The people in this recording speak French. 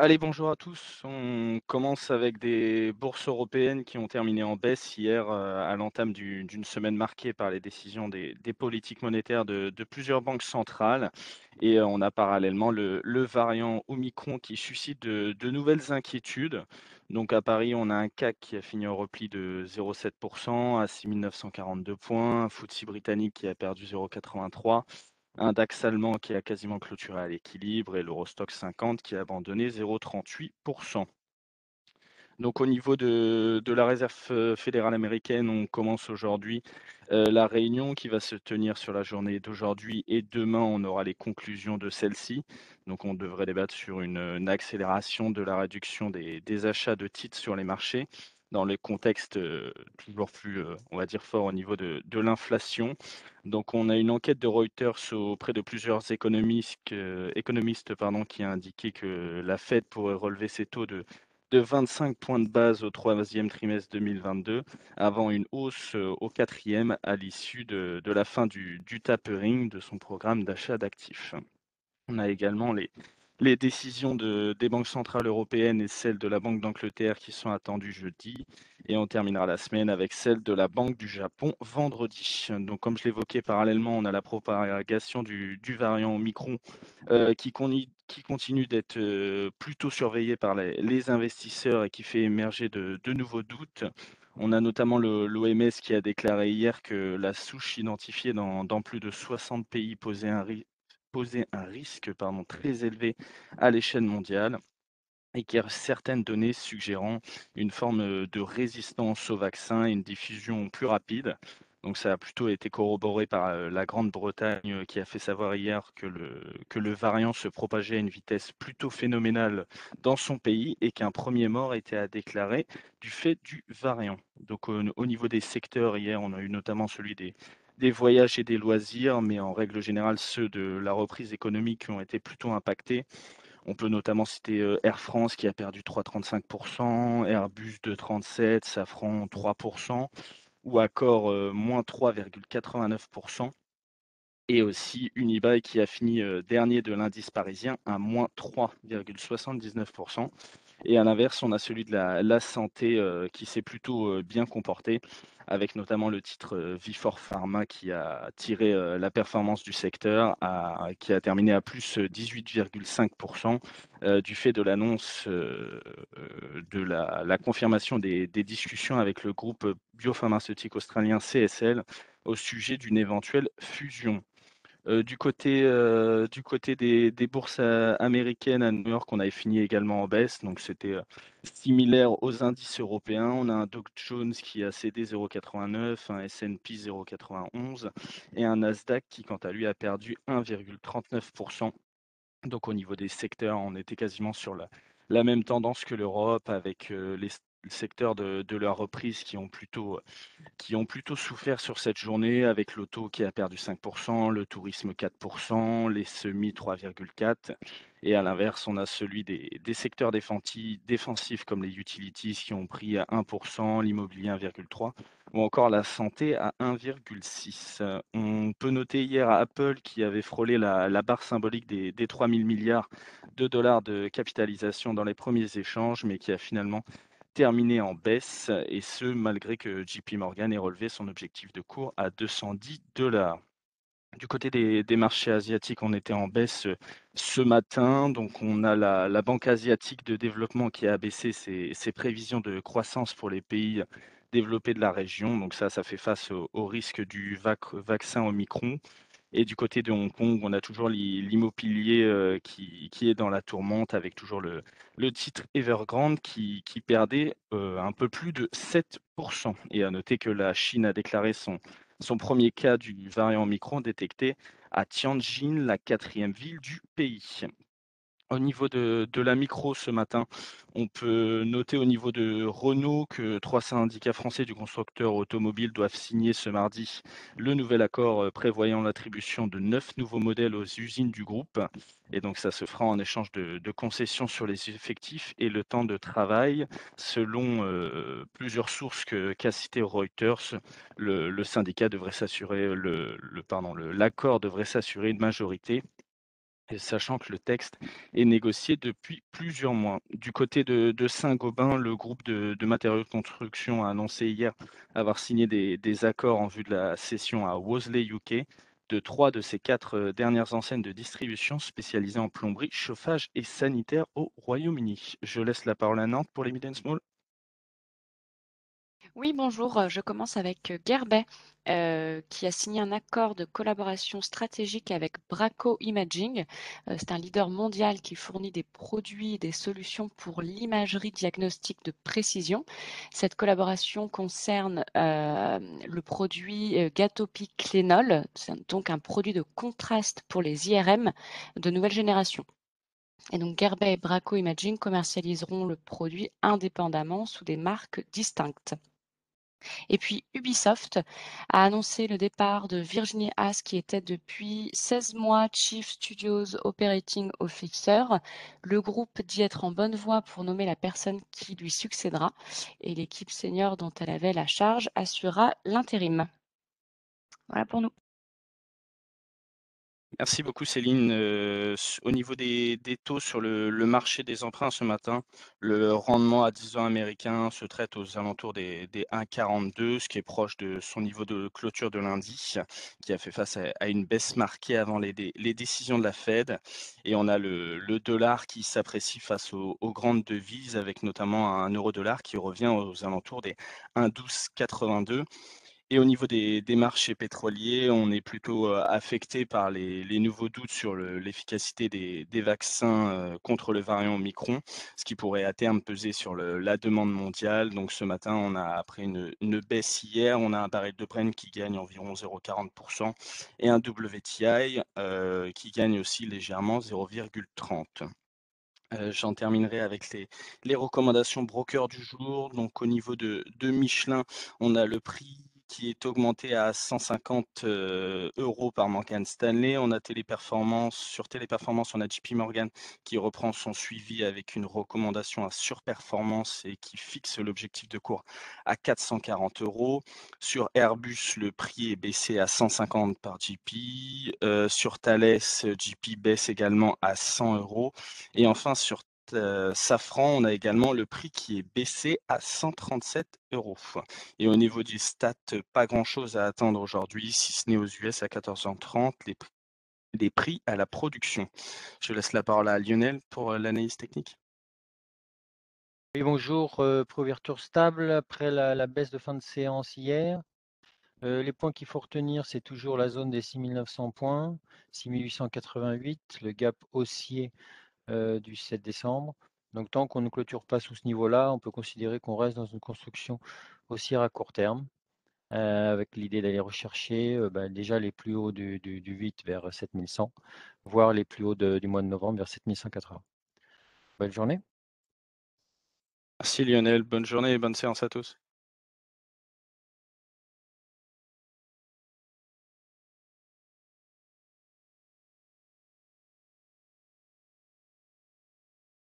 Allez, bonjour à tous. On commence avec des bourses européennes qui ont terminé en baisse hier, heu, à l'entame du d'une semaine marquée par les décisions des politiques monétaires de plusieurs banques centrales et heu, on a parallèlement le variant Omicron qui suscite de nouvelles inquiétudes. Donc à Paris, on a un CAC qui a fini en repli de 0,7% à 6 942 points, un FTSE britannique qui a perdu 0,83 un DAX allemand qui a quasiment clôturé à l'équilibre et l'Eurostoxx 50 qui a abandonné 0,38% donc au niveau de de la réserve, heu, fédérale américaine, on commence aujourd'hui, heu, la réunion qui va se tenir sur la journée d'aujourd'hui et demain, on aura les conclusions de celle-ci. Donc on devrait débattre sur une, accélération de la réduction des achats de titres sur les marchés, dans le contexte, heu, toujours plus, on va dire fort au niveau de de l'inflation. Donc on a une enquête de Reuters auprès de plusieurs économistes économistes, pardon, qui a indiqué que la Fed pourrait relever ses taux de de 25 points de base au troisième trimestre 2022, avant une hausse au quatrième à l'issue de, de la fin du, du tapering de son programme d'achat d'actifs. On a également les, les décisions de, des banques centrales européennes et celles de la Banque d'Angleterre qui sont attendues jeudi. Et on terminera la semaine avec celle de la Banque du Japon vendredi. Donc, comme je l'évoquais parallèlement, on a la propagation du, variant Omicron euh, qui, continue d'être euh, plutôt surveillé par les, investisseurs et qui fait émerger de, nouveaux doutes. On a notamment l'OMS qui a déclaré hier que la souche identifiée dans, plus de 60 pays posait un, poser un risque pardon, très élevé à l'échelle mondiale et qu'il y a certaines données suggérant une forme de résistance au vaccin et une diffusion plus rapide. Donc ça a plutôt été corroboré par la Grande-Bretagne qui a fait savoir hier que le, que le variant se propageait à une vitesse plutôt phénoménale dans son pays et qu'un premier mort était à déclarer du fait du variant. Donc au, au niveau des secteurs, hier on a eu notamment celui des, des voyages et des loisirs, mais en règle générale, ceux de la reprise économique qui ont été plutôt impactés. On peut notamment citer euh, Air France qui a perdu 3,35%, Airbus 2,37%, Safran 3%, ou Accor euh, moins 3,89%, et aussi Unibail qui a fini euh, dernier de l'indice parisien à moins 3,79%. Et à l'inverse, on a celui de la, santé qui s'est plutôt bien comporté avec notamment le titre Vifor Pharma qui a tiré la performance du secteur, qui a terminé à plus 18,5% du fait de l'annonce de la, confirmation des, discussions avec le groupe biopharmaceutique australien CSL au sujet d'une éventuelle fusion. Euh, du côté, euh, du côté des, bourses euh, américaines à New York, on avait fini également en baisse, donc c'était similaire aux indices européens. On a un Dow Jones qui a cédé 0,89, un S&P 0,91 et un Nasdaq qui, quant à lui, a perdu 1,39%. Donc au niveau des secteurs, on était quasiment sur la, la même tendance que l'Europe avec les secteurs de, la reprise qui ont plutôt qui ont plutôt souffert sur cette journée avec l'auto qui a perdu 5%, le tourisme 4%, les semis 3,4%. Et à l'inverse, on a celui des, des secteurs défensifs comme les utilities qui ont pris à 1%, l'immobilier 1,3% ou encore la santé à 1,6%. On peut noter hier Apple qui avait frôlé la, la barre symbolique des, des 3 000 milliards de dollars de capitalisation dans les premiers échanges, mais qui a finalement terminé en baisse, et ce malgré que JP Morgan ait relevé son objectif de cours à 210 dollars. Du côté des, marchés asiatiques, on était en baisse ce matin. Donc, on a la, Banque asiatique de développement qui a abaissé ses, prévisions de croissance pour les pays développés de la région. Donc, ça, ça fait face au, risque du vac vaccin Omicron. Et du côté de Hong Kong, on a toujours l'immobilier euh, qui, qui, est dans la tourmente avec toujours le, titre Evergrande qui, qui perdait euh, un peu plus de 7%. Et à noter que la Chine a déclaré son, son premier cas du variant Omicron détecté à Tianjin, la quatrième ville du pays. Au niveau de, la micro ce matin, on peut noter au niveau de Renault que trois syndicats français du constructeur automobile doivent signer ce mardi le nouvel accord euh, prévoyant l'attribution de neuf nouveaux modèles aux usines du groupe. Et donc ça se fera en échange de, concessions sur les effectifs et le temps de travail. Selon euh, plusieurs sources qu'a qu cité Reuters, le, syndicat devrait s'assurer, le, pardon, l'accord devrait s'assurer une majorité Sachant que le texte est négocié depuis plusieurs mois. Du côté de, Saint-Gobain, le groupe de, matériaux de construction a annoncé hier avoir signé des, accords en vue de la cession à Wolseley UK de trois de ses quatre euh, dernières enseignes de distribution spécialisées en plomberie, chauffage et sanitaire au Royaume-Uni. Je laisse la parole à Nantes pour les Mid. Oui, bonjour. euh, Je commence avec euh, Gerbet, euh, qui a signé un accord de collaboration stratégique avec Braco Imaging. C'est un leader mondial qui fournit des produits et des solutions pour l'imagerie diagnostique de précision. Cette collaboration concerne le produit euh, Gatopi Clénol, c'est donc un produit de contraste pour les IRM de nouvelle génération. Et donc Gerbet et Braco Imaging commercialiseront le produit indépendamment sous des marques distinctes. Et puis Ubisoft a annoncé le départ de Virginie Haas, qui était depuis 16 mois Chief Studios Operating Officer. Le groupe dit être en bonne voie pour nommer la personne qui lui succédera et l'équipe senior dont elle avait la charge assurera l'intérim. Voilà pour nous. Merci beaucoup Céline. Euh, au niveau des, taux sur le, marché des emprunts ce matin, le rendement à 10 ans américain se traite aux alentours des, des 1,42, ce qui est proche de son niveau de clôture de lundi, qui a fait face à, une baisse marquée avant les, dé- les décisions de la Fed. Et on a le, dollar qui s'apprécie face aux, aux grandes devises, avec notamment un euro-dollar qui revient aux alentours des 1,1282. Et au niveau des, marchés pétroliers, on est plutôt euh, affecté par les, nouveaux doutes sur le- l'efficacité des, vaccins euh, contre le variant Omicron, ce qui pourrait à terme peser sur la demande mondiale. Donc ce matin, on a après une, baisse hier, on a un baril de Brent qui gagne environ 0,40% et un WTI euh, qui gagne aussi légèrement 0,30. Euh, j'en terminerai avec les, recommandations broker du jour. Donc au niveau de Michelin, on a le prix qui est augmenté à 150 euh, euros par Morgan Stanley. On a Téléperformance, sur Téléperformance, on a JP Morgan qui reprend son suivi avec une recommandation à surperformance et qui fixe l'objectif de cours à 440 euros. Sur Airbus, le prix est baissé à 150 par JP. Euh, sur Thales, JP baisse également à 100 euros. Et enfin, sur Safran, on a également le prix qui est baissé à 137 euros. Et au niveau du stat, pas grand-chose à attendre aujourd'hui, si ce n'est aux US à 14h30, les, prix- à la production. Je laisse la parole à Lionel pour l'analyse technique. Oui, bonjour. euh, Préouverture stable après la, baisse de fin de séance hier. Les points qu'il faut retenir, c'est toujours la zone des 6900 points, 6888, le gap haussier euh, du 7 décembre. Donc tant qu'on ne clôture pas sous ce niveau-là, on peut considérer qu'on reste dans une construction haussière à court terme, euh, avec l'idée d'aller rechercher euh, bah, déjà les plus hauts du, du, du 8 vers 7100, voire les plus hauts du mois de novembre vers 7180. Bonne journée. Merci Lionel, bonne journée et bonne séance à tous.